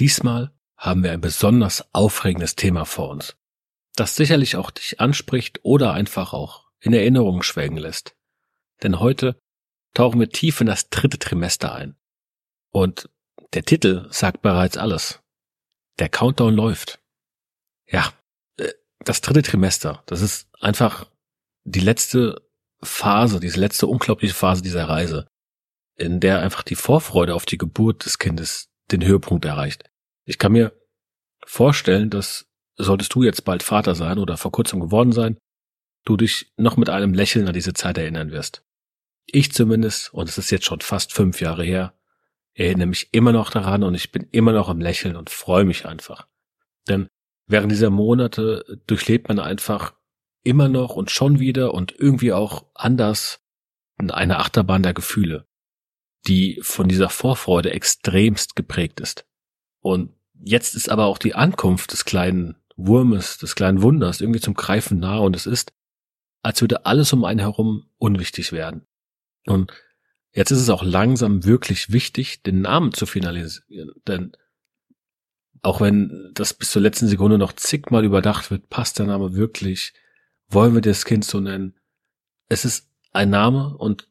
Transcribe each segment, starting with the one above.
Diesmal haben wir ein besonders aufregendes Thema vor uns, das sicherlich auch dich anspricht oder einfach auch in Erinnerungen schwelgen lässt. Denn heute tauchen wir tief in das dritte Trimester ein. Und der Titel sagt bereits alles. Der Countdown läuft. Ja, äh, das dritte Trimester, das ist einfach die letzte Phase, diese letzte unglaubliche Phase dieser Reise, in der einfach die Vorfreude auf die Geburt des Kindes den Höhepunkt erreicht. Ich kann mir vorstellen, dass solltest du jetzt bald Vater sein oder vor kurzem geworden sein, du dich noch mit einem Lächeln an diese Zeit erinnern wirst. Ich zumindest, und es ist jetzt schon fast fünf Jahre her, erinnere mich immer noch daran und ich bin immer noch am Lächeln und freue mich einfach. Denn während dieser Monate durchlebt man einfach immer noch und schon wieder und irgendwie auch anders eine Achterbahn der Gefühle, die von dieser Vorfreude extremst geprägt ist. Und Jetzt ist aber auch die Ankunft des kleinen Wurmes, des kleinen Wunders irgendwie zum Greifen nahe und es ist, als würde alles um einen herum unwichtig werden. Und jetzt ist es auch langsam wirklich wichtig, den Namen zu finalisieren, denn auch wenn das bis zur letzten Sekunde noch zigmal überdacht wird, passt der Name wirklich? Wollen wir das Kind so nennen? Es ist ein Name und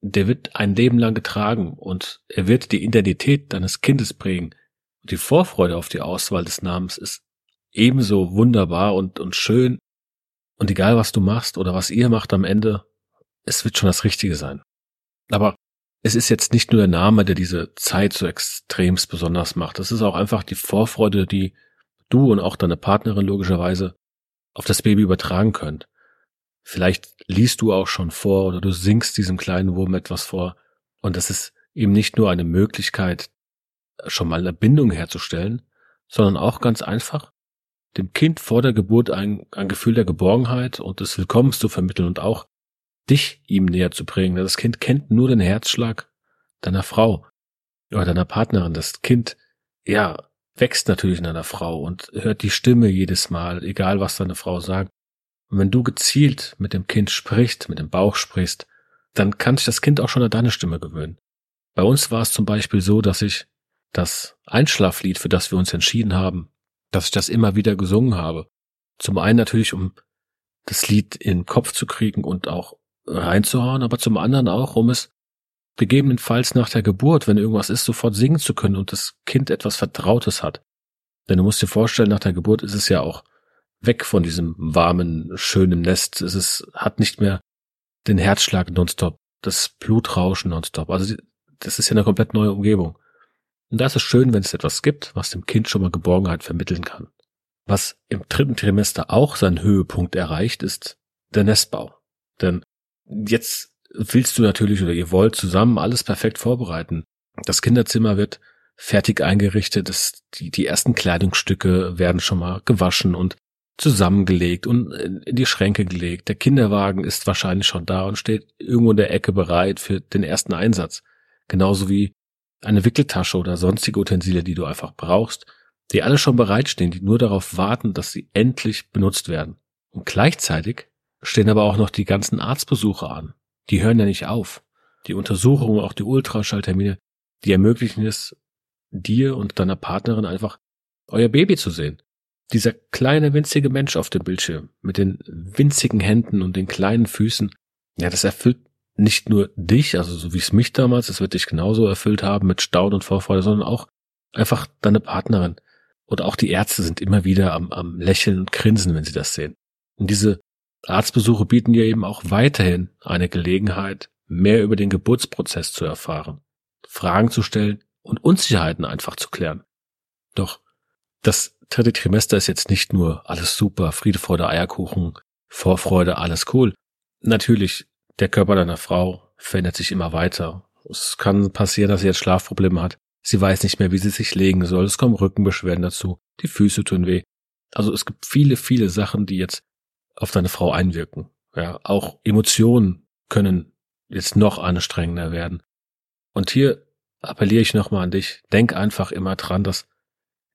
der wird ein Leben lang getragen und er wird die Identität deines Kindes prägen die Vorfreude auf die Auswahl des Namens ist ebenso wunderbar und, und schön. Und egal was du machst oder was ihr macht am Ende, es wird schon das Richtige sein. Aber es ist jetzt nicht nur der Name, der diese Zeit so extremst besonders macht. Es ist auch einfach die Vorfreude, die du und auch deine Partnerin logischerweise auf das Baby übertragen könnt. Vielleicht liest du auch schon vor oder du singst diesem kleinen Wurm etwas vor. Und das ist eben nicht nur eine Möglichkeit, schon mal eine Bindung herzustellen, sondern auch ganz einfach dem Kind vor der Geburt ein, ein Gefühl der Geborgenheit und des Willkommens zu vermitteln und auch dich ihm näher zu bringen. Das Kind kennt nur den Herzschlag deiner Frau oder deiner Partnerin. Das Kind, ja, wächst natürlich in einer Frau und hört die Stimme jedes Mal, egal was deine Frau sagt. Und wenn du gezielt mit dem Kind sprichst, mit dem Bauch sprichst, dann kann sich das Kind auch schon an deine Stimme gewöhnen. Bei uns war es zum Beispiel so, dass ich das Einschlaflied, für das wir uns entschieden haben, dass ich das immer wieder gesungen habe. Zum einen natürlich, um das Lied in den Kopf zu kriegen und auch reinzuhauen, aber zum anderen auch, um es gegebenenfalls nach der Geburt, wenn irgendwas ist, sofort singen zu können und das Kind etwas Vertrautes hat. Denn du musst dir vorstellen, nach der Geburt ist es ja auch weg von diesem warmen, schönen Nest. Es ist, hat nicht mehr den Herzschlag nonstop, das Blutrauschen nonstop. Also das ist ja eine komplett neue Umgebung. Und da ist es schön, wenn es etwas gibt, was dem Kind schon mal Geborgenheit vermitteln kann. Was im dritten Trimester auch seinen Höhepunkt erreicht, ist der Nestbau. Denn jetzt willst du natürlich oder ihr wollt zusammen alles perfekt vorbereiten. Das Kinderzimmer wird fertig eingerichtet, das, die, die ersten Kleidungsstücke werden schon mal gewaschen und zusammengelegt und in die Schränke gelegt. Der Kinderwagen ist wahrscheinlich schon da und steht irgendwo in der Ecke bereit für den ersten Einsatz. Genauso wie eine Wickeltasche oder sonstige Utensilien, die du einfach brauchst, die alle schon bereitstehen, die nur darauf warten, dass sie endlich benutzt werden. Und gleichzeitig stehen aber auch noch die ganzen Arztbesuche an. Die hören ja nicht auf. Die Untersuchungen, auch die Ultraschalltermine, die ermöglichen es dir und deiner Partnerin einfach euer Baby zu sehen. Dieser kleine winzige Mensch auf dem Bildschirm mit den winzigen Händen und den kleinen Füßen, ja, das erfüllt nicht nur dich, also so wie es mich damals, es wird dich genauso erfüllt haben mit Staunen und Vorfreude, sondern auch einfach deine Partnerin. Und auch die Ärzte sind immer wieder am, am Lächeln und Grinsen, wenn sie das sehen. Und diese Arztbesuche bieten dir eben auch weiterhin eine Gelegenheit, mehr über den Geburtsprozess zu erfahren, Fragen zu stellen und Unsicherheiten einfach zu klären. Doch das dritte Trimester ist jetzt nicht nur alles super, Friede, Freude, Eierkuchen, Vorfreude, alles cool. Natürlich, der Körper deiner Frau verändert sich immer weiter. Es kann passieren, dass sie jetzt Schlafprobleme hat. Sie weiß nicht mehr, wie sie sich legen soll. Es kommen Rückenbeschwerden dazu. Die Füße tun weh. Also es gibt viele, viele Sachen, die jetzt auf deine Frau einwirken. Ja, auch Emotionen können jetzt noch anstrengender werden. Und hier appelliere ich nochmal an dich. Denk einfach immer dran, dass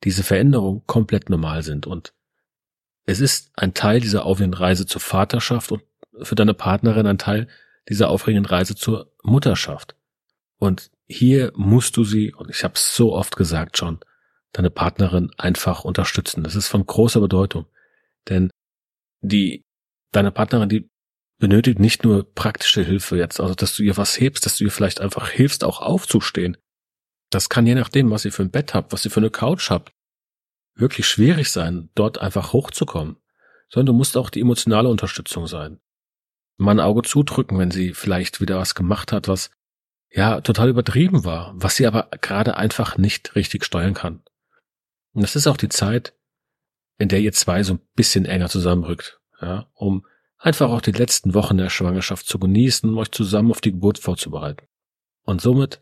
diese Veränderungen komplett normal sind und es ist ein Teil dieser aufregenden Reise zur Vaterschaft und für deine Partnerin ein Teil dieser aufregenden Reise zur Mutterschaft. Und hier musst du sie, und ich habe es so oft gesagt schon, deine Partnerin einfach unterstützen. Das ist von großer Bedeutung. Denn die, deine Partnerin, die benötigt nicht nur praktische Hilfe jetzt, also dass du ihr was hebst, dass du ihr vielleicht einfach hilfst, auch aufzustehen. Das kann je nachdem, was ihr für ein Bett habt, was ihr für eine Couch habt, wirklich schwierig sein, dort einfach hochzukommen. Sondern du musst auch die emotionale Unterstützung sein. Mal ein Auge zudrücken, wenn sie vielleicht wieder was gemacht hat, was ja total übertrieben war, was sie aber gerade einfach nicht richtig steuern kann. Und das ist auch die Zeit, in der ihr zwei so ein bisschen enger zusammenrückt, ja, um einfach auch die letzten Wochen der Schwangerschaft zu genießen, um euch zusammen auf die Geburt vorzubereiten. Und somit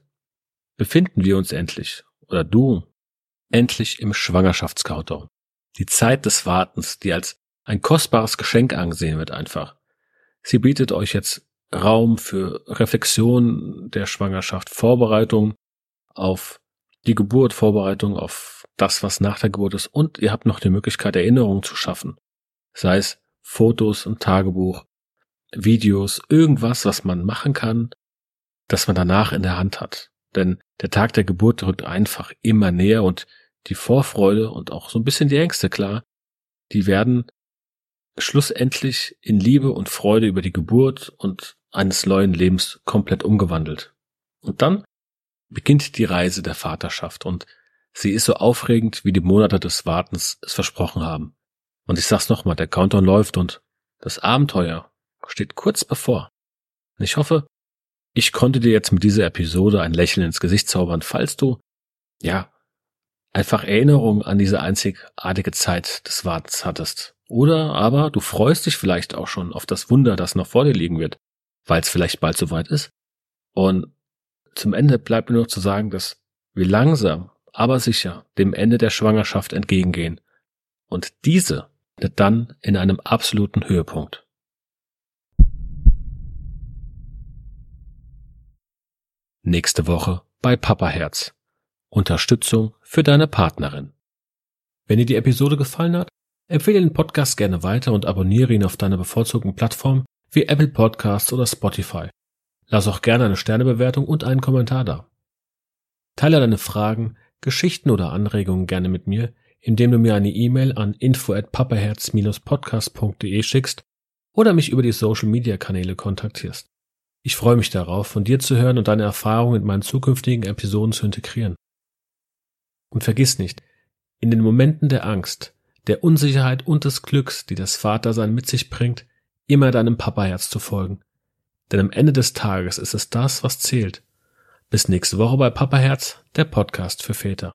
befinden wir uns endlich, oder du, endlich im Schwangerschaftscountdown. Die Zeit des Wartens, die als ein kostbares Geschenk angesehen wird einfach. Sie bietet euch jetzt Raum für Reflexion der Schwangerschaft, Vorbereitung auf die Geburt, Vorbereitung auf das, was nach der Geburt ist und ihr habt noch die Möglichkeit, Erinnerungen zu schaffen. Sei es Fotos, und Tagebuch, Videos, irgendwas, was man machen kann, das man danach in der Hand hat. Denn der Tag der Geburt rückt einfach immer näher und die Vorfreude und auch so ein bisschen die Ängste, klar, die werden schlussendlich in Liebe und Freude über die Geburt und eines neuen Lebens komplett umgewandelt. Und dann beginnt die Reise der Vaterschaft und sie ist so aufregend, wie die Monate des Wartens es versprochen haben. Und ich sag's nochmal, der Countdown läuft und das Abenteuer steht kurz bevor. Und ich hoffe, ich konnte dir jetzt mit dieser Episode ein Lächeln ins Gesicht zaubern, falls du, ja, einfach Erinnerung an diese einzigartige Zeit des Wartens hattest. Oder aber du freust dich vielleicht auch schon auf das Wunder, das noch vor dir liegen wird, weil es vielleicht bald soweit ist. Und zum Ende bleibt nur noch zu sagen, dass wir langsam, aber sicher dem Ende der Schwangerschaft entgegengehen. Und diese dann in einem absoluten Höhepunkt. Nächste Woche bei Papa Herz. Unterstützung für deine Partnerin. Wenn dir die Episode gefallen hat, empfehle den Podcast gerne weiter und abonniere ihn auf deiner bevorzugten Plattform wie Apple Podcasts oder Spotify. Lass auch gerne eine Sternebewertung und einen Kommentar da. Teile deine Fragen, Geschichten oder Anregungen gerne mit mir, indem du mir eine E-Mail an info at papaherz-podcast.de schickst oder mich über die Social Media Kanäle kontaktierst. Ich freue mich darauf, von dir zu hören und deine Erfahrungen in meinen zukünftigen Episoden zu integrieren. Und vergiss nicht, in den Momenten der Angst, der Unsicherheit und des Glücks, die das Vatersein mit sich bringt, immer deinem Papaherz zu folgen. Denn am Ende des Tages ist es das, was zählt. Bis nächste Woche bei Papaherz, der Podcast für Väter.